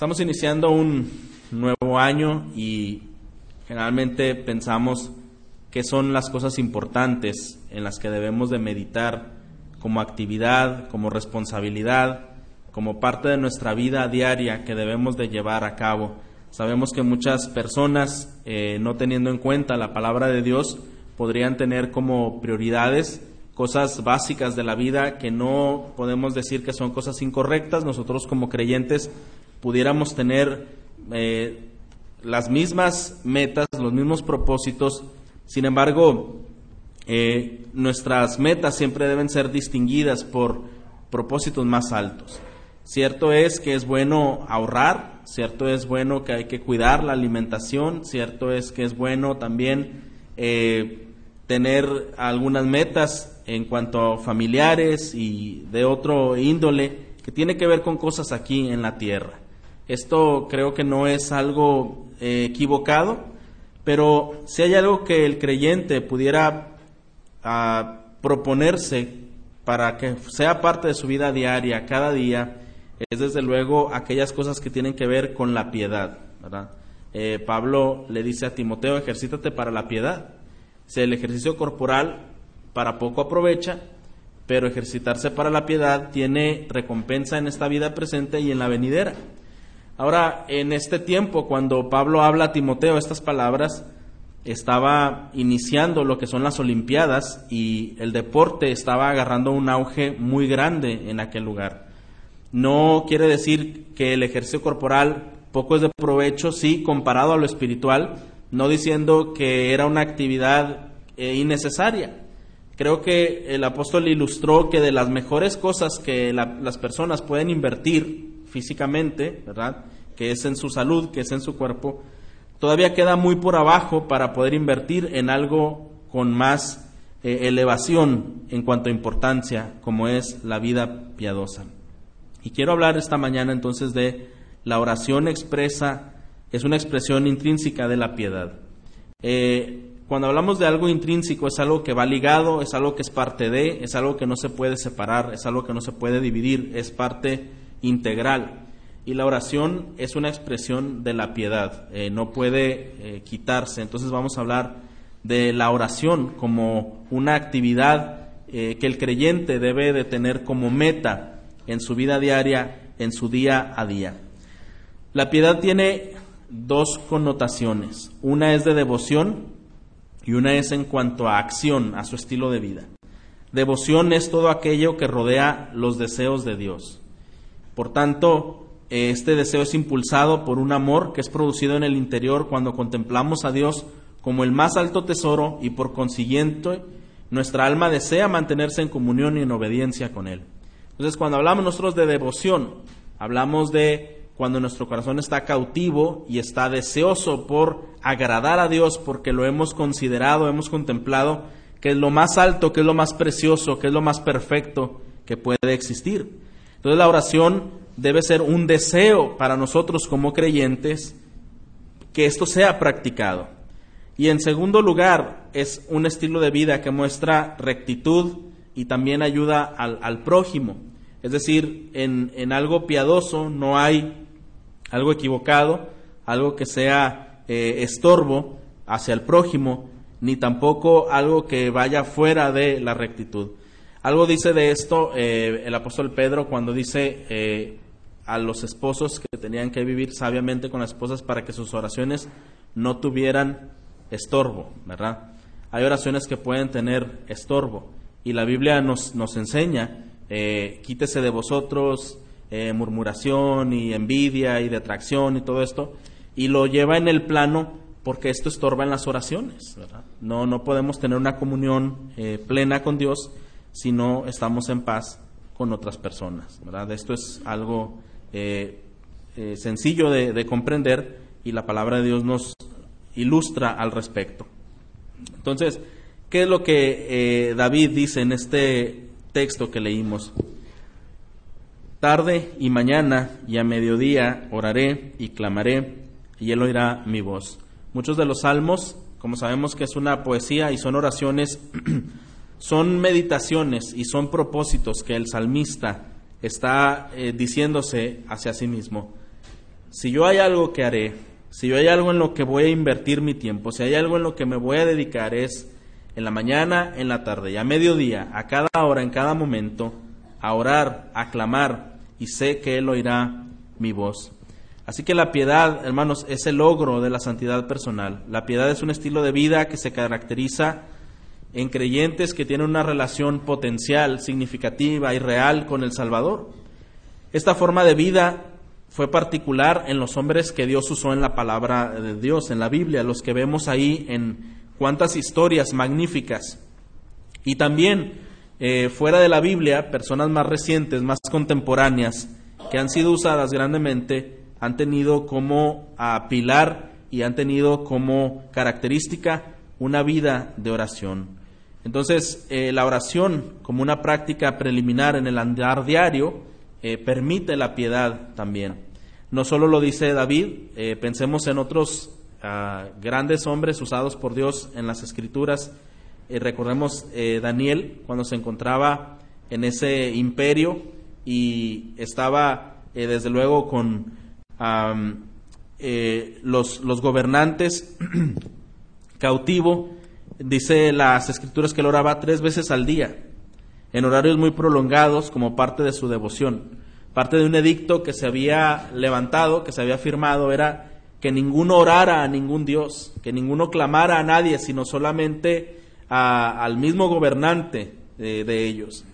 Estamos iniciando un nuevo año y generalmente pensamos qué son las cosas importantes en las que debemos de meditar como actividad, como responsabilidad, como parte de nuestra vida diaria que debemos de llevar a cabo. Sabemos que muchas personas, eh, no teniendo en cuenta la palabra de Dios, podrían tener como prioridades cosas básicas de la vida que no podemos decir que son cosas incorrectas. Nosotros como creyentes pudiéramos tener eh, las mismas metas, los mismos propósitos, sin embargo, eh, nuestras metas siempre deben ser distinguidas por propósitos más altos. Cierto es que es bueno ahorrar, cierto es bueno que hay que cuidar la alimentación, cierto es que es bueno también eh, tener algunas metas en cuanto a familiares y de otro índole que tiene que ver con cosas aquí en la tierra. Esto creo que no es algo eh, equivocado, pero si hay algo que el creyente pudiera ah, proponerse para que sea parte de su vida diaria, cada día, es desde luego aquellas cosas que tienen que ver con la piedad. Eh, Pablo le dice a Timoteo, ejercítate para la piedad. Si el ejercicio corporal para poco aprovecha, pero ejercitarse para la piedad tiene recompensa en esta vida presente y en la venidera. Ahora, en este tiempo, cuando Pablo habla a Timoteo estas palabras, estaba iniciando lo que son las Olimpiadas y el deporte estaba agarrando un auge muy grande en aquel lugar. No quiere decir que el ejercicio corporal poco es de provecho, sí, comparado a lo espiritual, no diciendo que era una actividad eh, innecesaria. Creo que el apóstol ilustró que de las mejores cosas que las personas pueden invertir físicamente, ¿verdad? Que es en su salud, que es en su cuerpo, todavía queda muy por abajo para poder invertir en algo con más eh, elevación en cuanto a importancia, como es la vida piadosa. Y quiero hablar esta mañana entonces de la oración expresa, es una expresión intrínseca de la piedad. Eh, cuando hablamos de algo intrínseco es algo que va ligado, es algo que es parte de, es algo que no se puede separar, es algo que no se puede dividir, es parte integral. Y la oración es una expresión de la piedad, eh, no puede eh, quitarse. Entonces vamos a hablar de la oración como una actividad eh, que el creyente debe de tener como meta en su vida diaria, en su día a día. La piedad tiene dos connotaciones. Una es de devoción y una es en cuanto a acción, a su estilo de vida. Devoción es todo aquello que rodea los deseos de Dios. Por tanto, este deseo es impulsado por un amor que es producido en el interior cuando contemplamos a Dios como el más alto tesoro y por consiguiente nuestra alma desea mantenerse en comunión y en obediencia con Él. Entonces, cuando hablamos nosotros de devoción, hablamos de cuando nuestro corazón está cautivo y está deseoso por agradar a Dios porque lo hemos considerado, hemos contemplado que es lo más alto, que es lo más precioso, que es lo más perfecto que puede existir. Entonces la oración debe ser un deseo para nosotros como creyentes que esto sea practicado. Y en segundo lugar, es un estilo de vida que muestra rectitud y también ayuda al, prójimo. Es decir, en, algo piadoso no hay algo equivocado, algo que sea eh, estorbo hacia el prójimo, ni tampoco algo que vaya fuera de la rectitud. Algo dice de esto eh, el apóstol Pedro cuando dice eh, a los esposos que tenían que vivir sabiamente con las esposas para que sus oraciones no tuvieran estorbo, ¿verdad? Hay oraciones que pueden tener estorbo y la Biblia nos, nos enseña, eh, quítese de vosotros murmuración y envidia y detracción y todo esto, y lo lleva en el plano porque esto estorba en las oraciones, ¿verdad? No, no podemos tener una comunión plena con Dios si no estamos en paz con otras personas. ¿verdad? Esto es algo eh, eh, sencillo de, comprender y la palabra de Dios nos ilustra al respecto. Entonces, ¿qué es lo que eh, David dice en este texto que leímos? Tarde y mañana y a mediodía oraré y clamaré y él oirá mi voz. Muchos de los salmos, como sabemos que es una poesía y son oraciones son meditaciones y son propósitos que el salmista está eh, diciéndose hacia sí mismo. si yo hay algo que haré, si yo hay algo en lo que voy a invertir mi tiempo, si hay algo en lo que me voy a dedicar es en la mañana, en la tarde y a mediodía, a cada hora, en cada momento, a orar, a clamar, y sé que Él oirá mi voz. Así que la piedad, hermanos, es el logro de la santidad personal. La piedad es un estilo de vida que se caracteriza en creyentes que tienen una relación potencial, significativa y real con el Salvador. Esta forma de vida fue particular en los hombres que Dios usó en la palabra de Dios, en la Biblia, los que vemos ahí en cuántas historias magníficas. Y también eh, fuera de la Biblia, personas más recientes, más contemporáneas, que han sido usadas grandemente, han tenido como a pilar y han tenido como característica una vida de oración. Entonces, eh, la oración como una práctica preliminar en el andar diario eh, permite la piedad también. No solo lo dice David, eh, pensemos en otros ah, grandes hombres usados por Dios en las escrituras. recordemos Daniel cuando se encontraba en ese imperio y estaba desde luego con los, los gobernantes cautivo dice las escrituras que él oraba tres veces al día, en horarios muy prolongados como parte de su devoción. Parte de un edicto que se había levantado, que se había firmado, era que ninguno orara a ningún Dios, que ninguno clamara a nadie, sino solamente al mismo gobernante de, de ellos.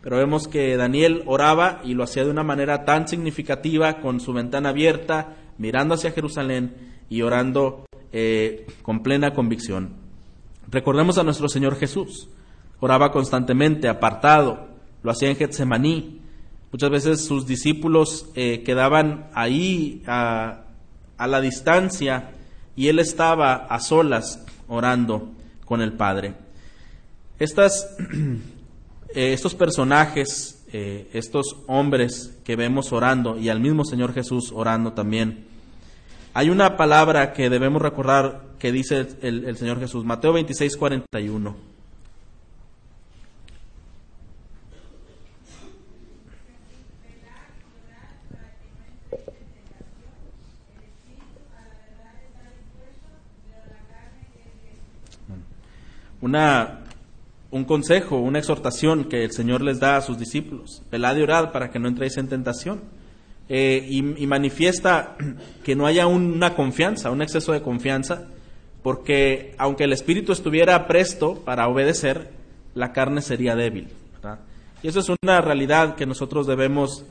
Pero vemos que Daniel oraba y lo hacía de una manera tan significativa, con su ventana abierta, mirando hacia Jerusalén y orando eh, con plena convicción. Recordemos a nuestro Señor Jesús. Oraba constantemente, apartado, lo hacía en Getsemaní. Muchas veces sus discípulos eh, quedaban ahí a, la distancia y él estaba a solas orando con el Padre. Estas, eh, estos personajes, estos hombres que vemos orando y al mismo Señor Jesús orando también, hay una palabra que debemos recordar que dice el, Señor Jesús, Mateo 26, 41. Una, un consejo, una exhortación que el Señor les da a sus discípulos. Velad y orad para que no entréis en tentación. Eh, y, manifiesta que no haya una confianza, un exceso de confianza, porque aunque el espíritu estuviera presto para obedecer, la carne sería débil. Y eso es una realidad que nosotros debemos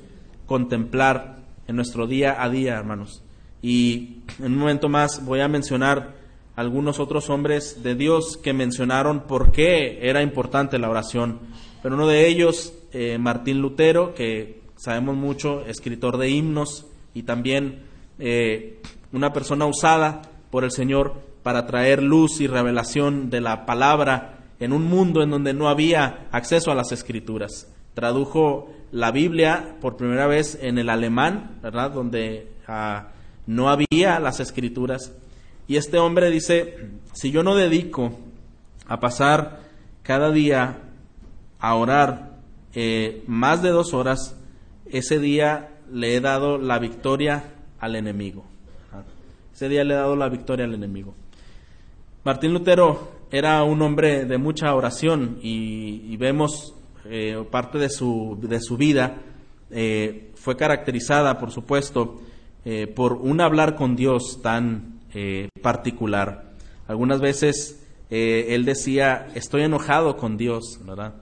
contemplar en nuestro día a día, hermanos. Y en un momento más voy a mencionar algunos otros hombres de Dios que mencionaron por qué era importante la oración. Pero uno de ellos, eh, Martín Lutero, que sabemos mucho, escritor de himnos y también eh, una persona usada por el Señor para traer luz y revelación de la palabra en un mundo en donde no había acceso a las escrituras. Tradujo la Biblia por primera vez en el alemán, ¿verdad? Donde ah, no había las escrituras. Y este hombre dice, si yo no dedico a pasar cada día a orar eh, más de dos horas, ese día le he dado la victoria al enemigo. Ese día le he dado la victoria al enemigo. Martín Lutero era un hombre de mucha oración y, vemos eh, parte de su, de su vida eh, fue caracterizada, por supuesto, eh, por un hablar con Dios tan particular. Algunas veces él decía, estoy enojado con Dios, ¿verdad?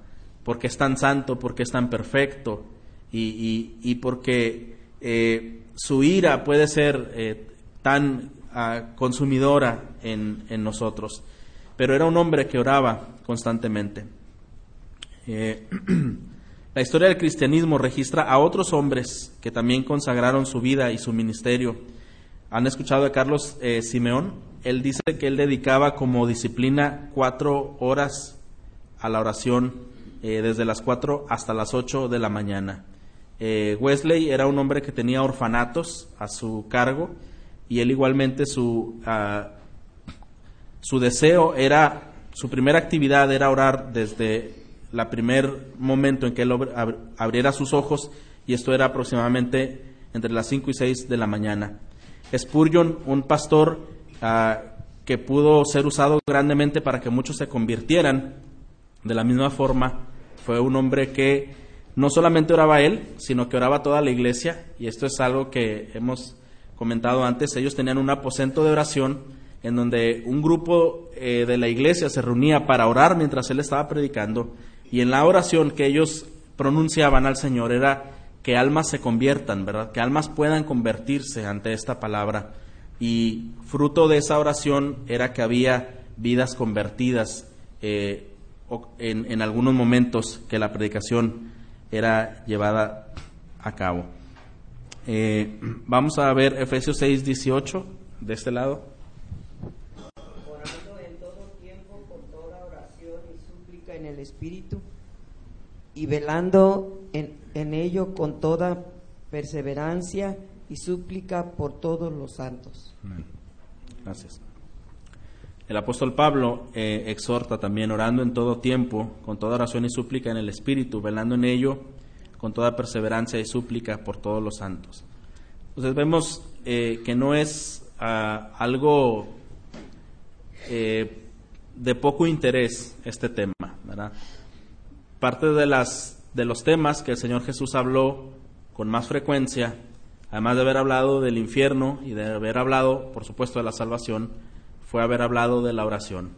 Porque es tan santo, porque es tan perfecto, y, porque eh, su ira puede ser tan ah, consumidora en, nosotros. Pero era un hombre que oraba constantemente. Eh, la historia del cristianismo registra a otros hombres que también consagraron su vida y su ministerio. ¿Han escuchado de Carlos Simeón? Él dice que él dedicaba como disciplina cuatro horas a la oración, desde las cuatro hasta las ocho de la mañana. Eh, Wesley era un hombre que tenía orfanatos a su cargo y él igualmente su, ah, su deseo era, su primera actividad era orar desde el primer momento en que él abriera sus ojos y esto era aproximadamente entre las 5 y 6 de la mañana. Spurgeon, un pastor ah, que pudo ser usado grandemente para que muchos se convirtieran, de la misma forma, fue un hombre que no solamente oraba él, sino que oraba toda la iglesia, y esto es algo que hemos comentado antes, ellos tenían un aposento de oración en donde un grupo eh, de la iglesia se reunía para orar mientras él estaba predicando, y en la oración que ellos pronunciaban al Señor era que almas se conviertan, ¿verdad? Que almas puedan convertirse ante esta palabra. Y fruto de esa oración era que había vidas convertidas eh, en, algunos momentos que la predicación era llevada a cabo. Eh, vamos a ver Efesios 6, 18 de este lado. Orando en todo tiempo con toda oración y súplica en el Espíritu y velando en, en ello con toda perseverancia y súplica por todos los santos. Gracias. El apóstol Pablo eh, exhorta también orando en todo tiempo, con toda oración y súplica en el Espíritu, velando en ello con toda perseverancia y súplica por todos los santos. Entonces vemos eh, que no es ah, algo eh, de poco interés este tema, ¿verdad? Parte de, las, de los temas que el Señor Jesús habló con más frecuencia, además de haber hablado del infierno y de haber hablado, por supuesto, de la salvación, fue haber hablado de la oración.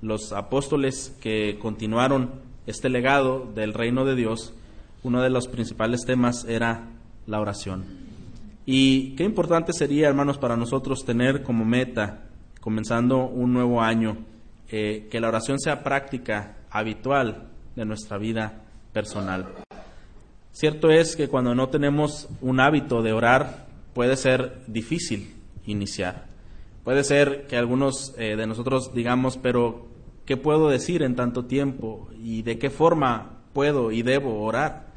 Los apóstoles que continuaron este legado del reino de Dios, uno de los principales temas era la oración. Y qué importante sería, hermanos, para nosotros tener como meta, comenzando un nuevo año, eh, que la oración sea práctica, habitual de nuestra vida personal. Cierto es que cuando no tenemos un hábito de orar, puede ser difícil iniciar. Puede ser que algunos eh, de nosotros digamos, pero ¿qué puedo decir en tanto tiempo? ¿Y de qué forma puedo y debo orar?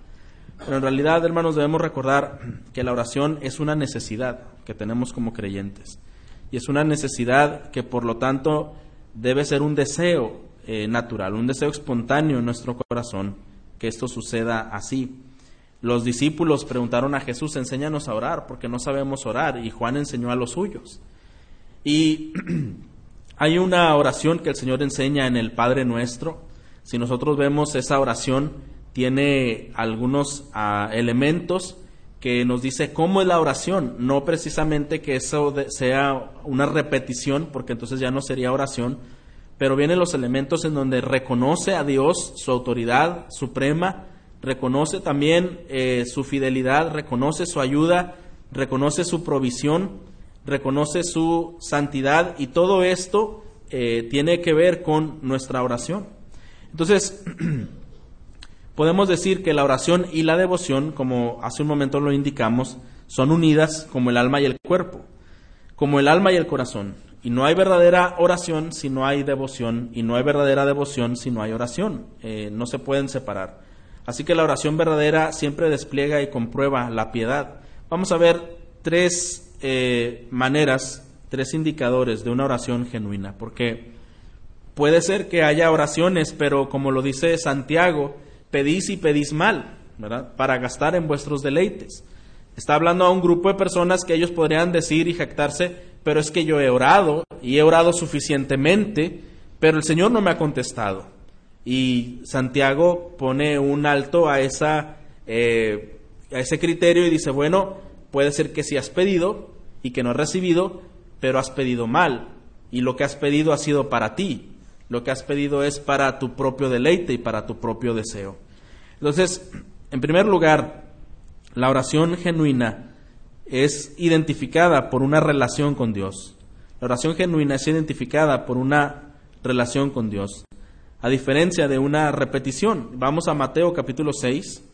Pero en realidad, hermanos, debemos recordar que la oración es una necesidad que tenemos como creyentes. Y es una necesidad que, por lo tanto, debe ser un deseo eh, natural, un deseo espontáneo en nuestro corazón, que esto suceda así. Los discípulos preguntaron a Jesús, enséñanos a orar, porque no sabemos orar, y Juan enseñó a los suyos. Y hay una oración que el Señor enseña en el Padre Nuestro. Si nosotros vemos esa oración, tiene algunos ah, elementos que nos dice cómo es la oración, no precisamente que eso sea una repetición, porque entonces ya no sería oración, pero vienen los elementos en donde reconoce a Dios su autoridad suprema, reconoce también eh, su fidelidad, reconoce su ayuda, reconoce su provisión, reconoce su santidad y todo esto eh, tiene que ver con nuestra oración. Entonces, podemos decir que la oración y la devoción, como hace un momento lo indicamos, son unidas como el alma y el cuerpo, como el alma y el corazón. Y no hay verdadera oración si no hay devoción, y no hay verdadera devoción si no hay oración. Eh, no se pueden separar. Así que la oración verdadera siempre despliega y comprueba la piedad. Vamos a ver tres eh, maneras, tres indicadores de una oración genuina, porque puede ser que haya oraciones, pero como lo dice Santiago, pedís y pedís mal, ¿verdad? Para gastar en vuestros deleites. Está hablando a un grupo de personas que ellos podrían decir y jactarse, pero es que yo he orado y he orado suficientemente, pero el Señor no me ha contestado. Y Santiago pone un alto a, esa, eh, a ese criterio y dice, bueno, puede ser que si has pedido y que no has recibido, pero has pedido mal. Y lo que has pedido ha sido para ti. Lo que has pedido es para tu propio deleite y para tu propio deseo. Entonces, en primer lugar, la oración genuina es identificada por una relación con Dios. La oración genuina es identificada por una relación con Dios, a diferencia de una repetición. Vamos a Mateo capítulo 6.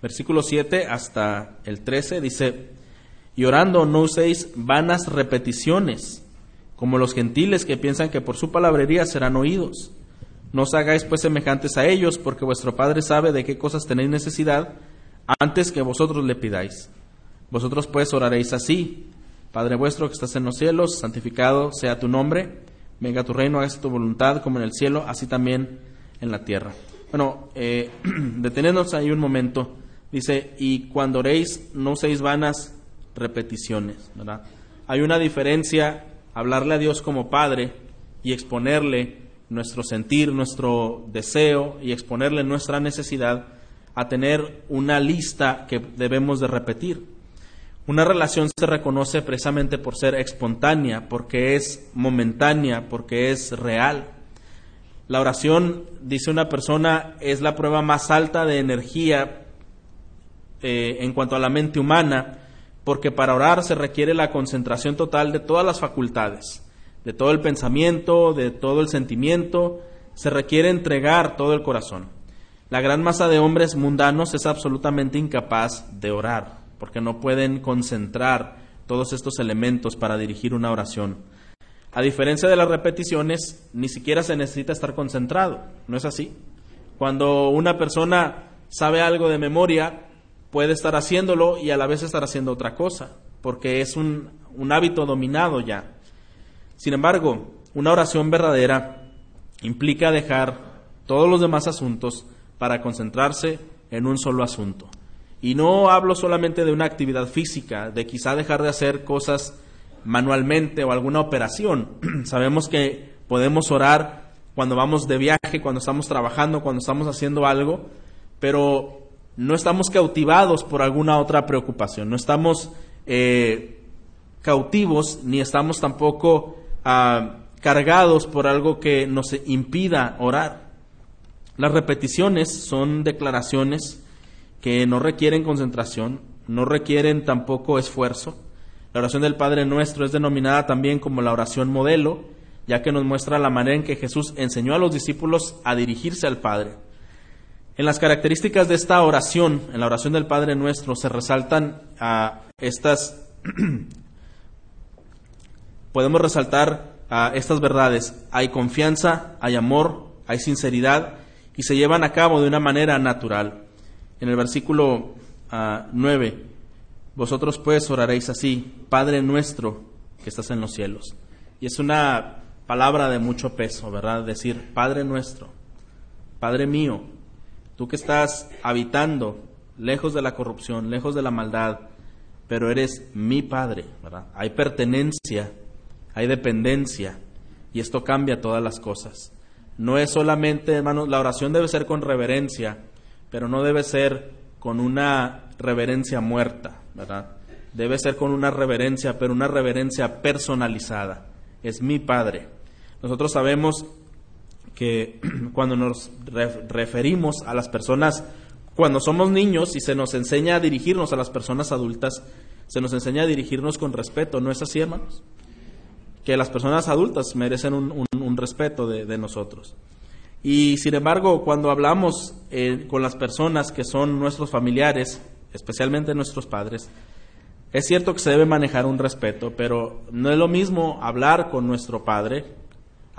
Versículo 7 hasta el 13 dice, y orando no uséis vanas repeticiones, como los gentiles que piensan que por su palabrería serán oídos. No os hagáis pues semejantes a ellos, porque vuestro Padre sabe de qué cosas tenéis necesidad antes que vosotros le pidáis. Vosotros pues oraréis así. Padre vuestro que estás en los cielos, santificado sea tu nombre, venga tu reino, hágase tu voluntad como en el cielo, así también en la tierra. Bueno, eh, detenernos ahí un momento. Dice, y cuando oréis, no uséis vanas repeticiones, ¿verdad? Hay una diferencia hablarle a Dios como Padre y exponerle nuestro sentir, nuestro deseo y exponerle nuestra necesidad a tener una lista que debemos de repetir. Una relación se reconoce precisamente por ser espontánea, porque es momentánea, porque es real. La oración, dice una persona, es la prueba más alta de energía eh, en cuanto a la mente humana, porque para orar se requiere la concentración total de todas las facultades, de todo el pensamiento, de todo el sentimiento, se requiere entregar todo el corazón. La gran masa de hombres mundanos es absolutamente incapaz de orar, porque no pueden concentrar todos estos elementos para dirigir una oración. A diferencia de las repeticiones, ni siquiera se necesita estar concentrado, ¿no es así? Cuando una persona sabe algo de memoria, puede estar haciéndolo y a la vez estar haciendo otra cosa, porque es un, un hábito dominado ya. Sin embargo, una oración verdadera implica dejar todos los demás asuntos para concentrarse en un solo asunto. Y no hablo solamente de una actividad física, de quizá dejar de hacer cosas manualmente o alguna operación. Sabemos que podemos orar cuando vamos de viaje, cuando estamos trabajando, cuando estamos haciendo algo, pero no estamos cautivados por alguna otra preocupación, no estamos eh, cautivos ni estamos tampoco ah, cargados por algo que nos impida orar. Las repeticiones son declaraciones que no requieren concentración, no requieren tampoco esfuerzo. La oración del Padre Nuestro es denominada también como la oración modelo, ya que nos muestra la manera en que Jesús enseñó a los discípulos a dirigirse al Padre. En las características de esta oración, en la oración del Padre Nuestro, se resaltan a estas, podemos resaltar a estas verdades. Hay confianza, hay amor, hay sinceridad y se llevan a cabo de una manera natural. En el versículo 9, ah, vosotros pues oraréis así, Padre nuestro que estás en los cielos. Y es una palabra de mucho peso, ¿verdad? Decir, Padre nuestro, Padre mío, tú que estás habitando lejos de la corrupción, lejos de la maldad, pero eres mi Padre, ¿verdad? Hay pertenencia, hay dependencia, y esto cambia todas las cosas. No es solamente, hermanos, la oración debe ser con reverencia, pero no debe ser con una reverencia muerta, ¿verdad? Debe ser con una reverencia, pero una reverencia personalizada. Es mi Padre. Nosotros sabemos que cuando nos referimos a las personas, cuando somos niños y se nos enseña a dirigirnos a las personas adultas, se nos enseña a dirigirnos con respeto, ¿no es así, hermanos? que las personas adultas merecen un, respeto de, nosotros. Y sin embargo, cuando hablamos eh, con las personas que son nuestros familiares, especialmente nuestros padres, es cierto que se debe manejar un respeto, pero no es lo mismo hablar con nuestro padre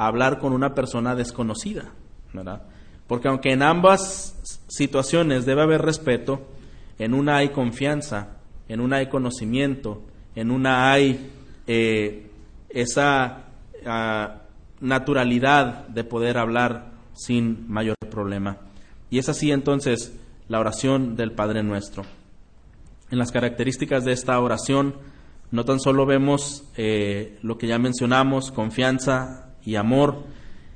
hablar con una persona desconocida, ¿verdad? Porque aunque en ambas situaciones debe haber respeto, en una hay confianza, en una hay conocimiento, en una hay eh, esa ah, naturalidad de poder hablar sin mayor problema. Y es así entonces la oración del Padre Nuestro. En las características de esta oración no tan solo vemos eh, lo que ya mencionamos, confianza y amor,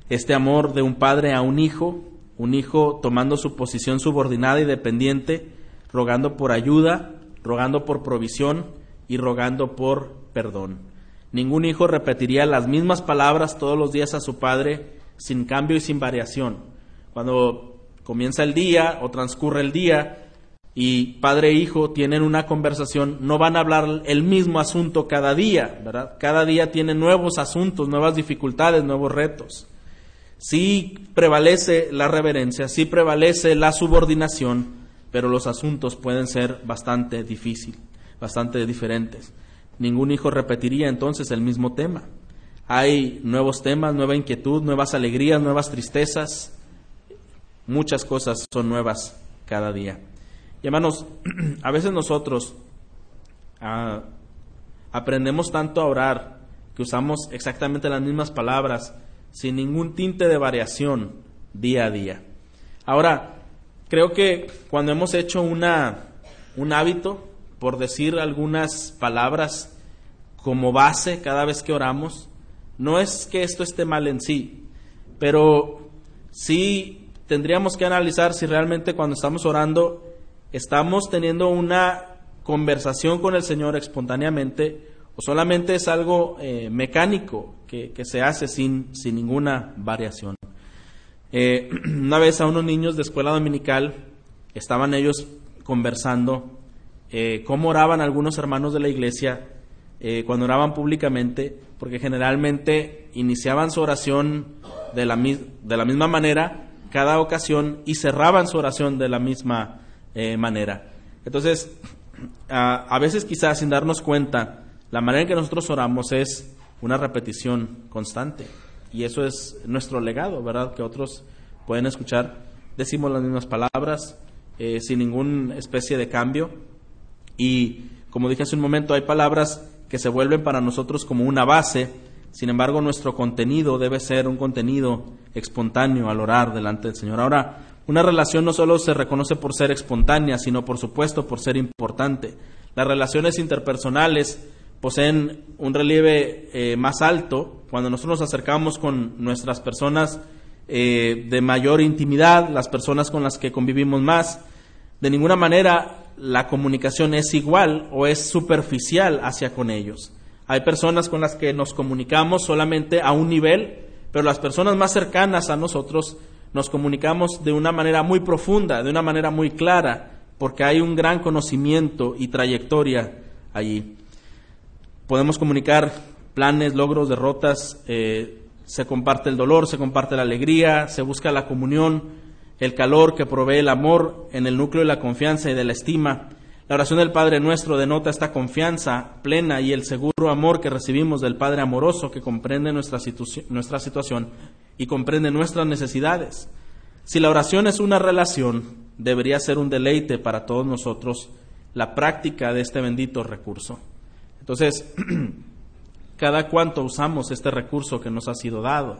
este amor de un padre a un hijo, un hijo tomando su posición subordinada y dependiente, rogando por ayuda, rogando por provisión y rogando por perdón. Ningún hijo repetiría las mismas palabras todos los días a su padre sin cambio y sin variación. Cuando comienza el día o transcurre el día y padre e hijo tienen una conversación, no van a hablar el mismo asunto cada día, ¿verdad? Cada día tienen nuevos asuntos, nuevas dificultades, nuevos retos. Sí prevalece la reverencia, sí prevalece la subordinación, pero los asuntos pueden ser bastante difíciles, bastante diferentes ningún hijo repetiría entonces el mismo tema. Hay nuevos temas, nueva inquietud, nuevas alegrías, nuevas tristezas. Muchas cosas son nuevas cada día. Y hermanos, a veces nosotros, a, aprendemos tanto a orar que usamos exactamente las mismas palabras sin ningún tinte de variación día a día. Ahora, creo que cuando hemos hecho una, un hábito, por decir algunas palabras como base cada vez que oramos, no es que esto esté mal en sí, pero sí tendríamos que analizar si realmente cuando estamos orando estamos teniendo una conversación con el Señor espontáneamente o solamente es algo eh, mecánico que, se hace sin, sin ninguna variación. Eh, una vez a unos niños de escuela dominical estaban ellos conversando eh, cómo oraban algunos hermanos de la iglesia cuando oraban públicamente, porque generalmente iniciaban su oración de la, de la misma manera cada ocasión y cerraban su oración de la misma manera. Entonces, a veces quizás sin darnos cuenta, la manera en que nosotros oramos es una repetición constante. Y eso es nuestro legado, ¿verdad? Que otros pueden escuchar. Decimos las mismas palabras eh, sin ninguna especie de cambio. Y como dije hace un momento, hay palabras que se vuelven para nosotros como una base. Sin embargo, nuestro contenido debe ser un contenido espontáneo al orar delante del Señor. Ahora, una relación no solo se reconoce por ser espontánea, sino por supuesto por ser importante. Las relaciones interpersonales poseen un relieve eh, más alto cuando nosotros nos acercamos con nuestras personas eh, de mayor intimidad, las personas con las que convivimos más. De ninguna manera la comunicación es igual o es superficial hacia con ellos. Hay personas con las que nos comunicamos solamente a un nivel, pero las personas más cercanas a nosotros nos comunicamos de una manera muy profunda, de una manera muy clara, porque hay un gran conocimiento y trayectoria allí podemos comunicar planes, logros, derrotas, eh, se comparte el dolor, se comparte la alegría, se busca la comunión, el calor que provee el amor en el núcleo de la confianza y de la estima. La oración del Padre nuestro denota esta confianza plena y el seguro amor que recibimos del Padre amoroso que comprende nuestra, nuestra situación y comprende nuestras necesidades. Si la oración es una relación, debería ser un deleite para todos nosotros la práctica de este bendito recurso. Entonces, cada cuanto usamos este recurso que nos ha sido dado.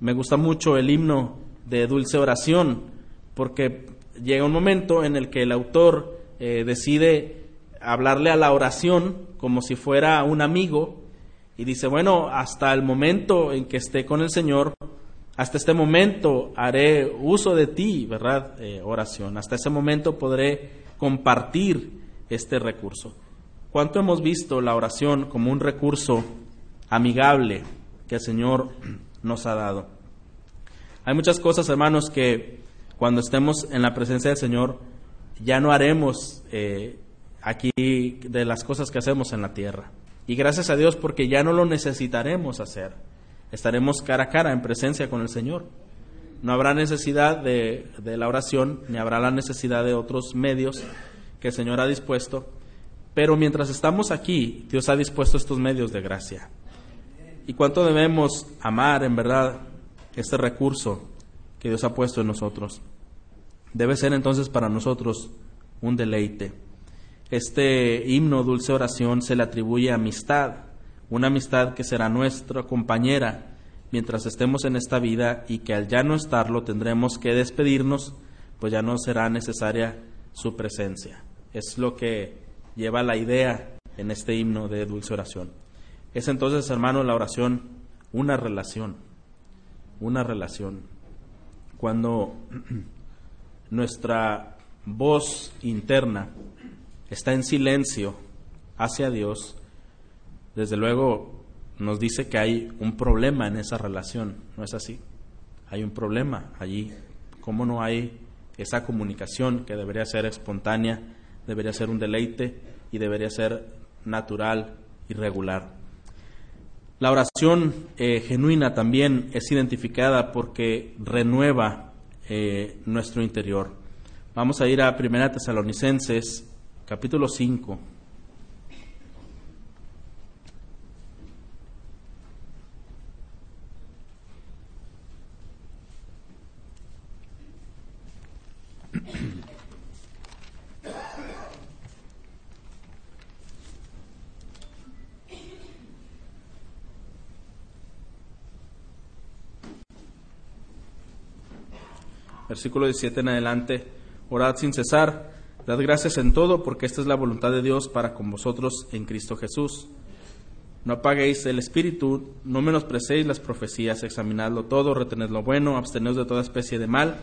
Me gusta mucho el himno de dulce oración, porque llega un momento en el que el autor eh, decide hablarle a la oración como si fuera un amigo y dice, bueno, hasta el momento en que esté con el Señor, hasta este momento haré uso de ti, ¿verdad? Eh, oración. Hasta ese momento podré compartir este recurso. ¿Cuánto hemos visto la oración como un recurso amigable que el Señor nos ha dado? Hay muchas cosas, hermanos, que cuando estemos en la presencia del Señor ya no haremos eh, aquí de las cosas que hacemos en la tierra. Y gracias a Dios porque ya no lo necesitaremos hacer. Estaremos cara a cara en presencia con el Señor. No habrá necesidad de, la oración, ni habrá la necesidad de otros medios que el Señor ha dispuesto pero mientras estamos aquí, Dios ha dispuesto estos medios de gracia. ¿Y cuánto debemos amar en verdad este recurso que Dios ha puesto en nosotros? Debe ser entonces para nosotros un deleite. Este himno, dulce oración, se le atribuye amistad, una amistad que será nuestra compañera mientras estemos en esta vida y que al ya no estarlo tendremos que despedirnos, pues ya no será necesaria su presencia. Es lo que lleva la idea en este himno de dulce oración. Es entonces, hermano, la oración una relación, una relación. Cuando nuestra voz interna está en silencio hacia Dios, desde luego nos dice que hay un problema en esa relación, ¿no es así? Hay un problema allí. ¿Cómo no hay esa comunicación que debería ser espontánea debería ser un deleite y debería ser natural y regular. La oración eh, genuina también es identificada porque renueva eh, nuestro interior. Vamos a ir a 1 Tesalonicenses, capítulo 5. Versículo 17 en adelante, orad sin cesar, dad gracias en todo, porque esta es la voluntad de Dios para con vosotros en Cristo Jesús. No apaguéis el espíritu, no menosprecéis las profecías, examinadlo todo, retened lo bueno, absteneos de toda especie de mal.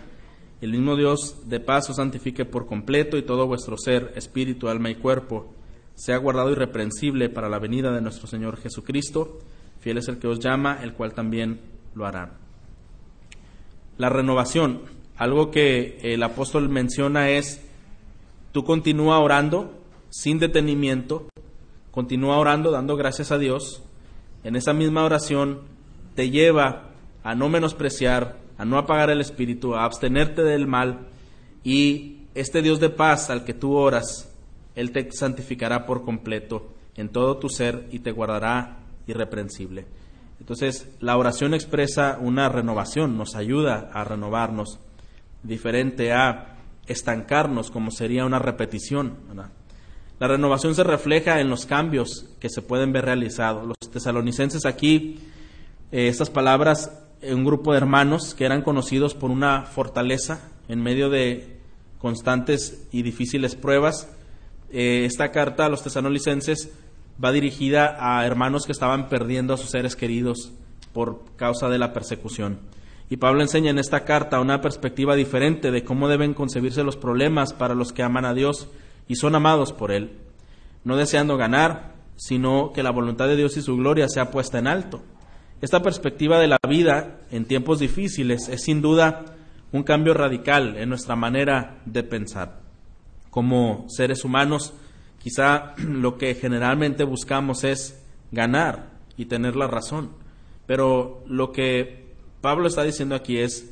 El mismo Dios de paz os santifique por completo y todo vuestro ser, espíritu, alma y cuerpo, sea guardado irreprensible para la venida de nuestro Señor Jesucristo. Fiel es el que os llama, el cual también lo hará. La renovación, algo que el apóstol menciona es, tú continúa orando sin detenimiento, continúa orando dando gracias a Dios. En esa misma oración te lleva a no menospreciar, a no apagar el espíritu, a abstenerte del mal y este Dios de paz al que tú oras, Él te santificará por completo en todo tu ser y te guardará irreprensible. Entonces, la oración expresa una renovación, nos ayuda a renovarnos, diferente a estancarnos, como sería una repetición. La renovación se refleja en los cambios que se pueden ver realizados. Los tesalonicenses aquí, eh, estas palabras, un grupo de hermanos que eran conocidos por una fortaleza en medio de constantes y difíciles pruebas. Eh, esta carta a los tesalonicenses va dirigida a hermanos que estaban perdiendo a sus seres queridos por causa de la persecución. Y Pablo enseña en esta carta una perspectiva diferente de cómo deben concebirse los problemas para los que aman a Dios y son amados por Él, no deseando ganar, sino que la voluntad de Dios y su gloria sea puesta en alto. Esta perspectiva de la vida en tiempos difíciles es sin duda un cambio radical en nuestra manera de pensar. Como seres humanos, Quizá lo que generalmente buscamos es ganar y tener la razón. Pero lo que Pablo está diciendo aquí es,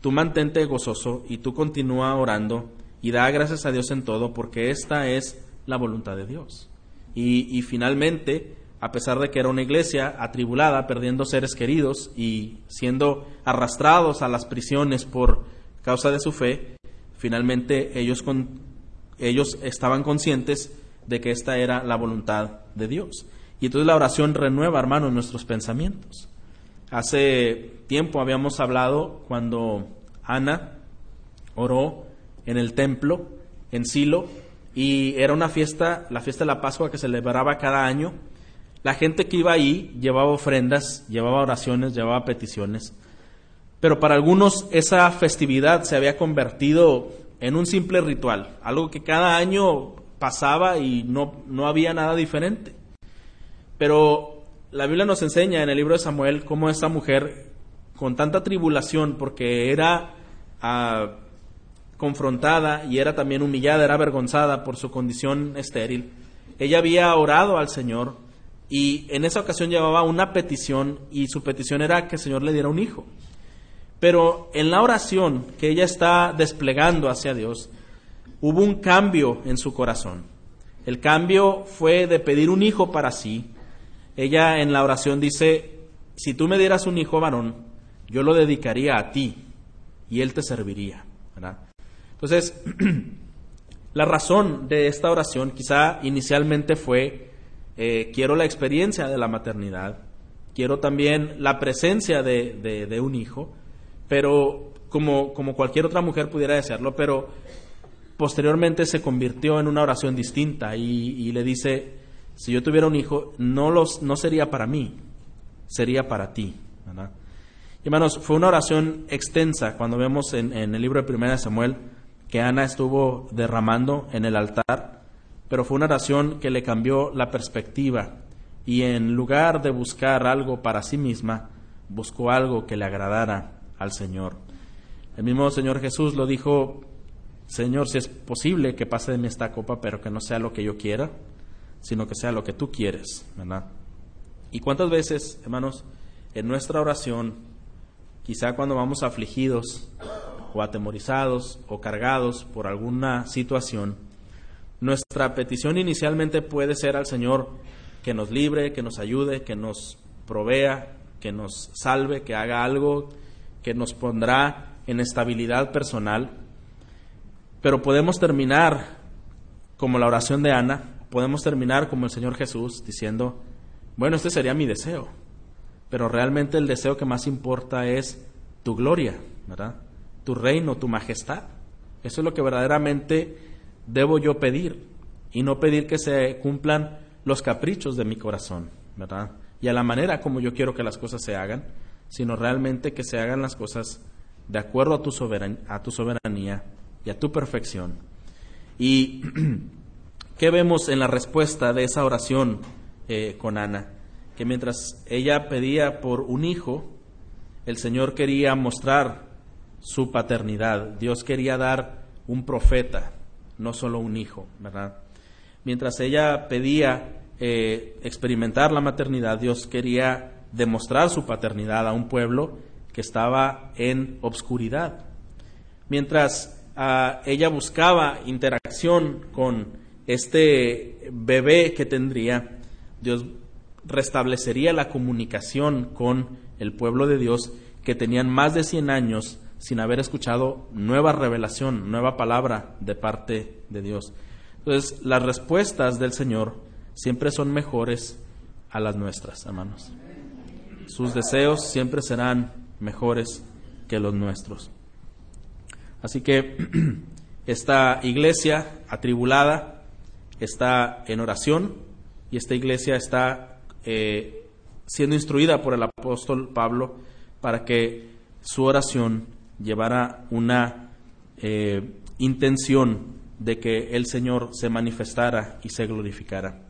tú mantente gozoso y tú continúa orando y da gracias a Dios en todo porque esta es la voluntad de Dios. Y, y finalmente, a pesar de que era una iglesia atribulada, perdiendo seres queridos y siendo arrastrados a las prisiones por causa de su fe, finalmente ellos, con, ellos estaban conscientes de que esta era la voluntad de Dios. Y entonces la oración renueva, hermanos, nuestros pensamientos. Hace habíamos hablado cuando Ana oró en el templo, en Silo, y era una fiesta, la fiesta de la Pascua que se celebraba cada año. La gente que iba ahí llevaba ofrendas, llevaba oraciones, llevaba peticiones. Pero para algunos esa festividad se había convertido en un simple ritual, algo que cada año pasaba y no, no había nada diferente. Pero la Biblia nos enseña en el libro de Samuel cómo esta mujer, con tanta tribulación, porque era ah, confrontada y era también humillada, era avergonzada por su condición estéril, ella había orado al Señor y en esa ocasión llevaba una petición y su petición era que el Señor le diera un hijo. Pero en la oración que ella está desplegando hacia Dios, hubo un cambio en su corazón. El cambio fue de pedir un hijo para sí. Ella en la oración dice, si tú me dieras un hijo varón, yo lo dedicaría a ti y él te serviría. Entonces, la razón de esta oración quizá inicialmente fue, eh, quiero la experiencia de la maternidad, quiero también la presencia de, un hijo, pero como, cualquier otra mujer pudiera desearlo, pero posteriormente se convirtió en una oración distinta y, le dice, si yo tuviera un hijo, no, los, no sería para mí, sería para ti. Hermanos, fue una oración extensa cuando vemos en, en el libro de Primera de Samuel que Ana estuvo derramando en el altar, pero fue una oración que le cambió la perspectiva y en lugar de buscar algo para sí misma, buscó algo que le agradara al Señor. El mismo Señor Jesús lo dijo Señor, si es posible que pase de mí esta copa, pero que no sea lo que yo quiera, sino que sea lo que tú quieres, ¿verdad? Y cuántas veces, hermanos, en nuestra oración, quizá cuando vamos afligidos o atemorizados o cargados por alguna situación, nuestra petición inicialmente puede ser al Señor que nos libre, que nos ayude, que nos provea, que nos salve, que haga algo que nos pondrá en estabilidad personal. Pero podemos terminar como la oración de Ana, podemos terminar como el Señor Jesús diciendo, bueno, este sería mi deseo, pero realmente el deseo que más importa es tu gloria, ¿verdad? tu reino, tu majestad. Eso es lo que verdaderamente debo yo pedir y no pedir que se cumplan los caprichos de mi corazón, ¿verdad? Y a la manera como yo quiero que las cosas se hagan, sino realmente que se hagan las cosas de acuerdo a tu, a tu soberanía y a tu perfección. ¿Y qué vemos en la respuesta de esa oración eh, con Ana? Que mientras ella pedía por un hijo, el Señor quería mostrar su paternidad. Dios quería dar un profeta, no solo un hijo, ¿verdad? Mientras ella pedía eh, experimentar la maternidad, Dios quería demostrar su paternidad a un pueblo que estaba en obscuridad. Mientras ah, ella buscaba interacción con este bebé que tendría, Dios restablecería la comunicación con el pueblo de Dios que tenían más de 100 años sin haber escuchado nueva revelación, nueva palabra de parte de Dios. Entonces, las respuestas del Señor siempre son mejores a las nuestras, hermanos. Sus deseos siempre serán mejores que los nuestros. Así que esta iglesia atribulada está en oración y esta iglesia está eh, siendo instruida por el apóstol Pablo para que su oración llevara una eh, intención de que el Señor se manifestara y se glorificara.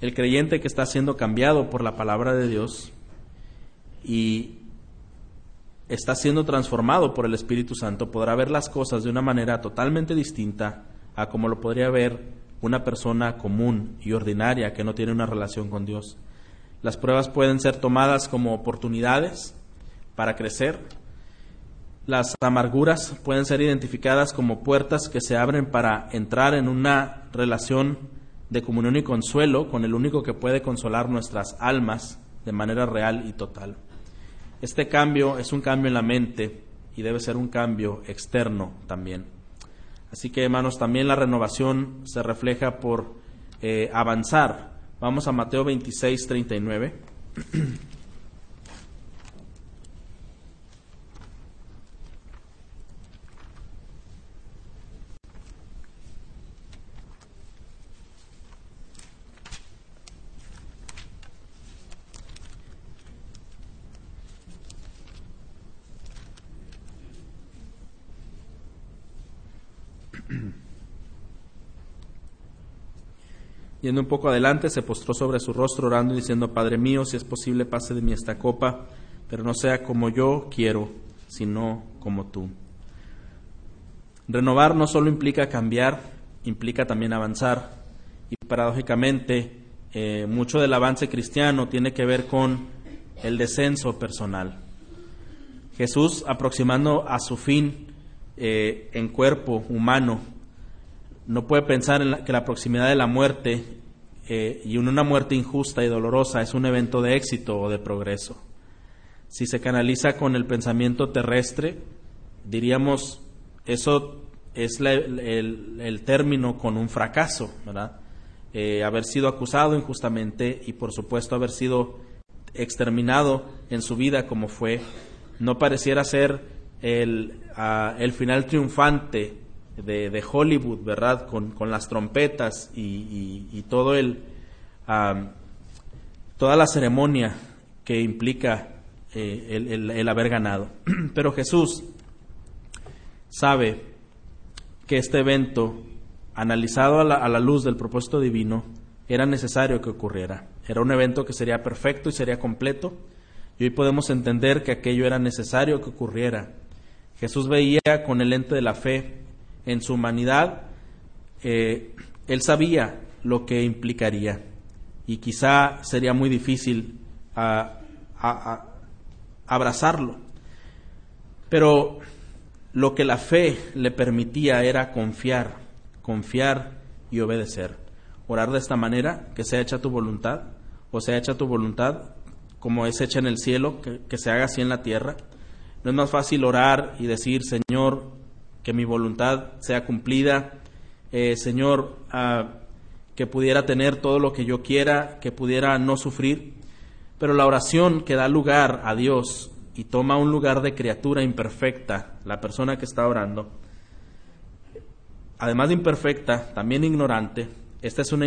El creyente que está siendo cambiado por la palabra de Dios y está siendo transformado por el Espíritu Santo podrá ver las cosas de una manera totalmente distinta a como lo podría ver una persona común y ordinaria que no tiene una relación con Dios. Las pruebas pueden ser tomadas como oportunidades para crecer. Las amarguras pueden ser identificadas como puertas que se abren para entrar en una relación de comunión y consuelo con el único que puede consolar nuestras almas de manera real y total. Este cambio es un cambio en la mente y debe ser un cambio externo también. Así que, hermanos, también la renovación se refleja por eh, avanzar. Vamos a Mateo 26, 39. Yendo un poco adelante, se postró sobre su rostro orando y diciendo, Padre mío, si es posible, pase de mí esta copa, pero no sea como yo quiero, sino como tú. Renovar no solo implica cambiar, implica también avanzar. Y paradójicamente, eh, mucho del avance cristiano tiene que ver con el descenso personal. Jesús, aproximando a su fin eh, en cuerpo humano, no puede pensar en que la proximidad de la muerte eh, y una muerte injusta y dolorosa es un evento de éxito o de progreso. Si se canaliza con el pensamiento terrestre, diríamos, eso es el, término con un fracaso, ¿verdad? Eh, haber sido acusado injustamente y por supuesto haber sido exterminado en su vida como fue, no pareciera ser el, ah, el final triunfante de, Hollywood, ¿verdad? Con, las trompetas y, todo el, toda la ceremonia que implica eh, el, haber ganado. Pero Jesús sabe que este evento, analizado a la, a la luz del propósito divino, era necesario que ocurriera. Era un evento que sería perfecto y sería completo. Y hoy podemos entender que aquello era necesario que ocurriera. Jesús veía con el lente de la fe en su humanidad, eh, él sabía lo que implicaría y quizá sería muy difícil abrazarlo. Pero lo que la fe le permitía era confiar, confiar y obedecer. Orar de esta manera, que sea hecha tu voluntad, o sea hecha tu voluntad como es hecha en el cielo, que, que se haga así en la tierra. No es más fácil orar y decir, Señor, que mi voluntad sea cumplida. Eh, Señor, ah, que pudiera tener todo lo que yo quiera, que pudiera no sufrir. Pero la oración que da lugar a Dios y toma un lugar de criatura imperfecta, la persona que está orando, además de imperfecta, también ignorante, esta es una,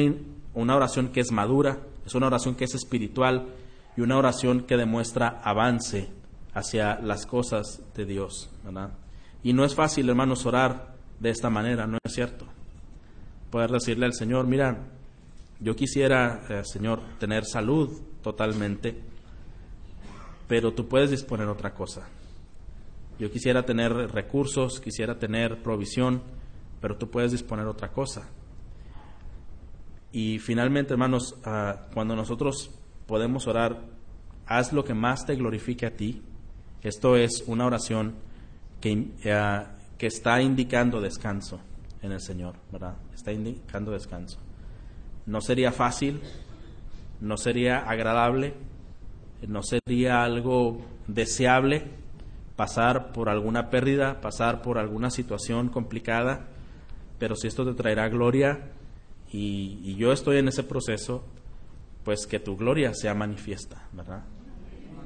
una oración que es madura, es una oración que es espiritual y una oración que demuestra avance hacia las cosas de Dios. Y no es fácil, hermanos, orar de esta manera, ¿no es cierto? Poder decirle al Señor, mira, yo quisiera, eh, Señor, tener salud totalmente, pero tú puedes disponer otra cosa. Yo quisiera tener recursos, quisiera tener provisión, pero tú puedes disponer otra cosa. Y finalmente, hermanos, ah, cuando nosotros podemos orar, haz lo que más te glorifique a ti. Esto es una oración que, ah, que está indicando descanso en el Señor, ¿verdad? Está indicando descanso. No sería fácil, no sería agradable, no sería algo deseable pasar por alguna pérdida, pasar por alguna situación complicada, pero si esto te traerá gloria y, yo estoy en ese proceso, pues que tu gloria sea manifiesta, ¿verdad?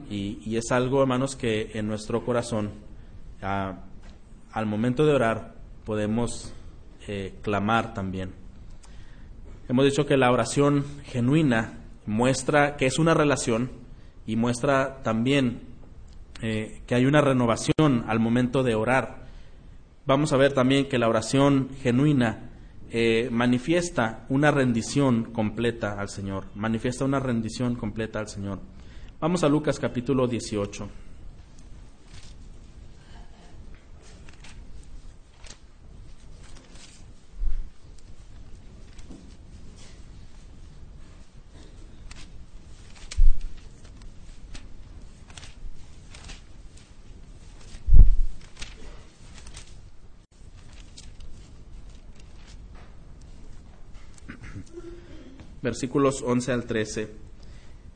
Y, es algo, hermanos, que en nuestro corazón, al momento de orar, podemos eh, clamar también. Hemos dicho que la oración genuina muestra que es una relación y muestra también eh, que hay una renovación al momento de orar. Vamos a ver también que la oración genuina eh, manifiesta una rendición completa al Señor, manifiesta una rendición completa al Señor. Vamos a Lucas capítulo 18. Versículos 11 al 13.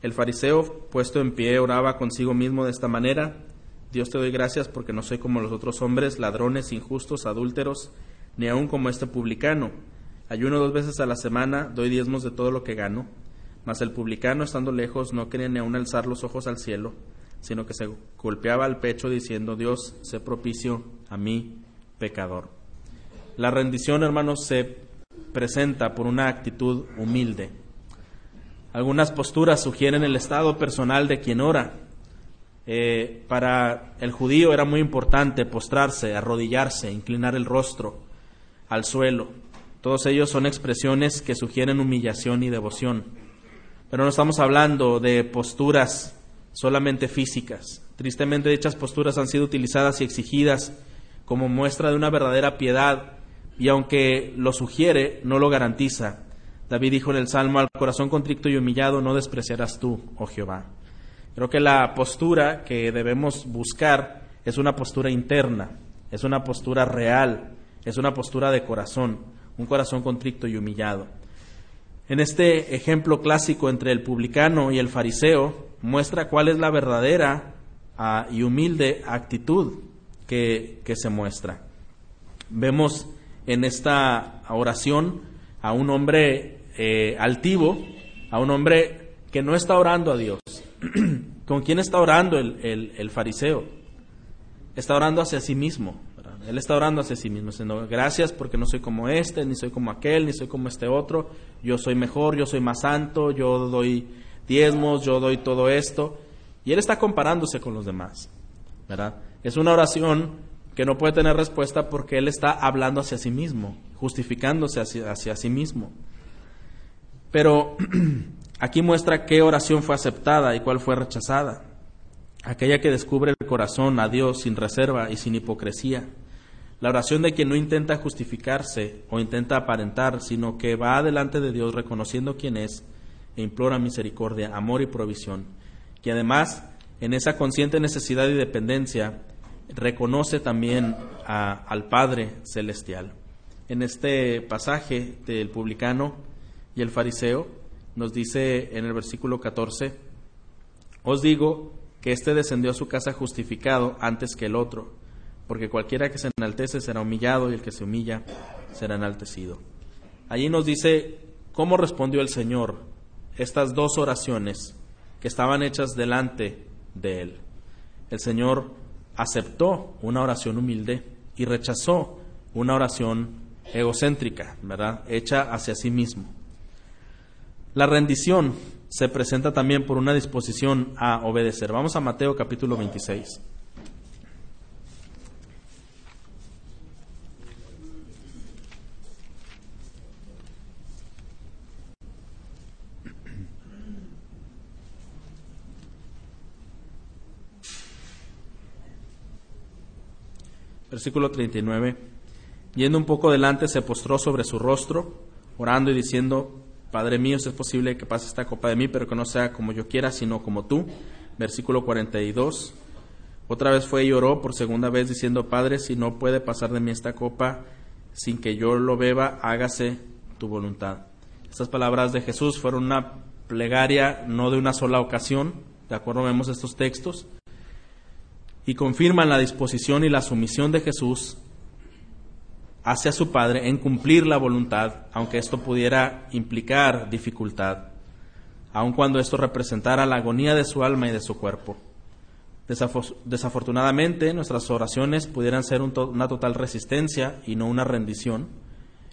El fariseo, puesto en pie, oraba consigo mismo de esta manera, Dios te doy gracias porque no soy como los otros hombres, ladrones, injustos, adúlteros, ni aun como este publicano. Ayuno dos veces a la semana, doy diezmos de todo lo que gano. Mas el publicano, estando lejos, no quería ni aun alzar los ojos al cielo, sino que se golpeaba al pecho diciendo, Dios, sé propicio a mí, pecador. La rendición, hermanos, se presenta por una actitud humilde. Algunas posturas sugieren el estado personal de quien ora. Eh, para el judío era muy importante postrarse, arrodillarse, inclinar el rostro al suelo. Todos ellos son expresiones que sugieren humillación y devoción. Pero no estamos hablando de posturas solamente físicas. Tristemente dichas posturas han sido utilizadas y exigidas como muestra de una verdadera piedad y aunque lo sugiere, no lo garantiza. David dijo en el Salmo, al corazón contrito y humillado no despreciarás tú, oh Jehová. Creo que la postura que debemos buscar es una postura interna, es una postura real, es una postura de corazón, un corazón contrito y humillado. En este ejemplo clásico entre el publicano y el fariseo, muestra cuál es la verdadera ah, y humilde actitud que, que se muestra. Vemos en esta oración a un hombre eh, altivo, a un hombre que no está orando a Dios. ¿Con quién está orando el, fariseo? Está orando hacia sí mismo. Él está orando hacia sí mismo, diciendo, gracias porque no soy como este, ni soy como aquel, ni soy como este otro. Yo soy mejor, yo soy más santo, yo doy diezmos, yo doy todo esto. Y él está comparándose con los demás. ¿verdad? Es una oración que no puede tener respuesta porque él está hablando hacia sí mismo, justificándose hacia, sí mismo. Pero aquí muestra qué oración fue aceptada y cuál fue rechazada. Aquella que descubre el corazón a Dios sin reserva y sin hipocresía. La oración de quien no intenta justificarse o intenta aparentar, sino que va delante de Dios reconociendo quién es e implora misericordia, amor y provisión. Que además, en esa consciente necesidad y dependencia, reconoce también al Padre Celestial. En este pasaje del publicano y el fariseo nos dice en el versículo 14, os digo que éste descendió a su casa justificado antes que el otro, porque cualquiera que se enaltece será humillado y el que se humilla será enaltecido. Allí nos dice cómo respondió el Señor estas dos oraciones que estaban hechas delante de él. el Señor aceptó una oración humilde y rechazó una oración egocéntrica, ¿verdad? Hecha hacia sí mismo. La rendición se presenta también por una disposición a obedecer. Vamos a Mateo capítulo 26. Versículo 39. Yendo un poco delante, se postró sobre su rostro, orando y diciendo, Padre mío, si es posible que pase esta copa de mí, pero que no sea como yo quiera, sino como tú. Versículo 42. Otra vez fue y oró por segunda vez diciendo, Padre, si no puede pasar de mí esta copa sin que yo lo beba, hágase tu voluntad. Estas palabras de Jesús fueron una plegaria no de una sola ocasión, de acuerdo vemos estos textos, y confirman la disposición y la sumisión de Jesús hacia su Padre en cumplir la voluntad, aunque esto pudiera implicar dificultad, aun cuando esto representara la agonía de su alma y de su cuerpo. Desafortunadamente, nuestras oraciones pudieran ser una total resistencia y no una rendición,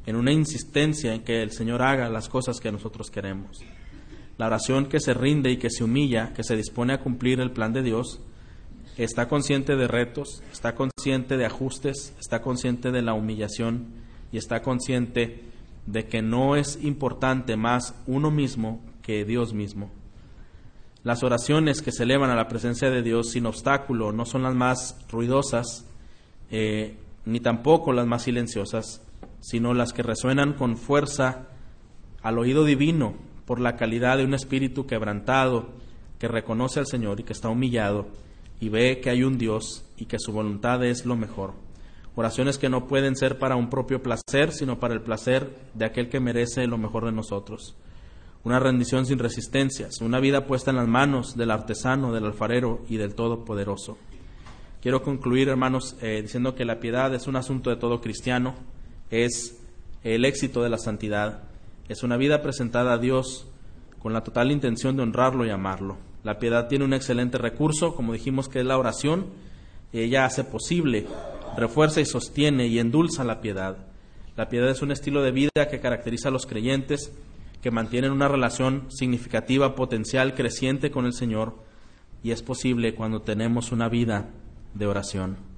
en una insistencia en que el Señor haga las cosas que nosotros queremos. La oración que se rinde y que se humilla, que se dispone a cumplir el plan de Dios, está consciente de retos, está consciente de ajustes, está consciente de la humillación y está consciente de que no es importante más uno mismo que Dios mismo. Las oraciones que se elevan a la presencia de Dios sin obstáculo no son las más ruidosas, eh, ni tampoco las más silenciosas, sino las que resuenan con fuerza al oído divino por la calidad de un espíritu quebrantado que reconoce al Señor y que está humillado y ve que hay un Dios y que su voluntad es lo mejor. Oraciones que no pueden ser para un propio placer, sino para el placer de aquel que merece lo mejor de nosotros. Una rendición sin resistencias, una vida puesta en las manos del artesano, del alfarero y del Todopoderoso. Quiero concluir, hermanos, eh, diciendo que la piedad es un asunto de todo cristiano, es el éxito de la santidad, es una vida presentada a Dios con la total intención de honrarlo y amarlo. La piedad tiene un excelente recurso, como dijimos que es la oración. Ella hace posible, refuerza y sostiene y endulza la piedad. La piedad es un estilo de vida que caracteriza a los creyentes que mantienen una relación significativa, potencial, creciente con el Señor y es posible cuando tenemos una vida de oración.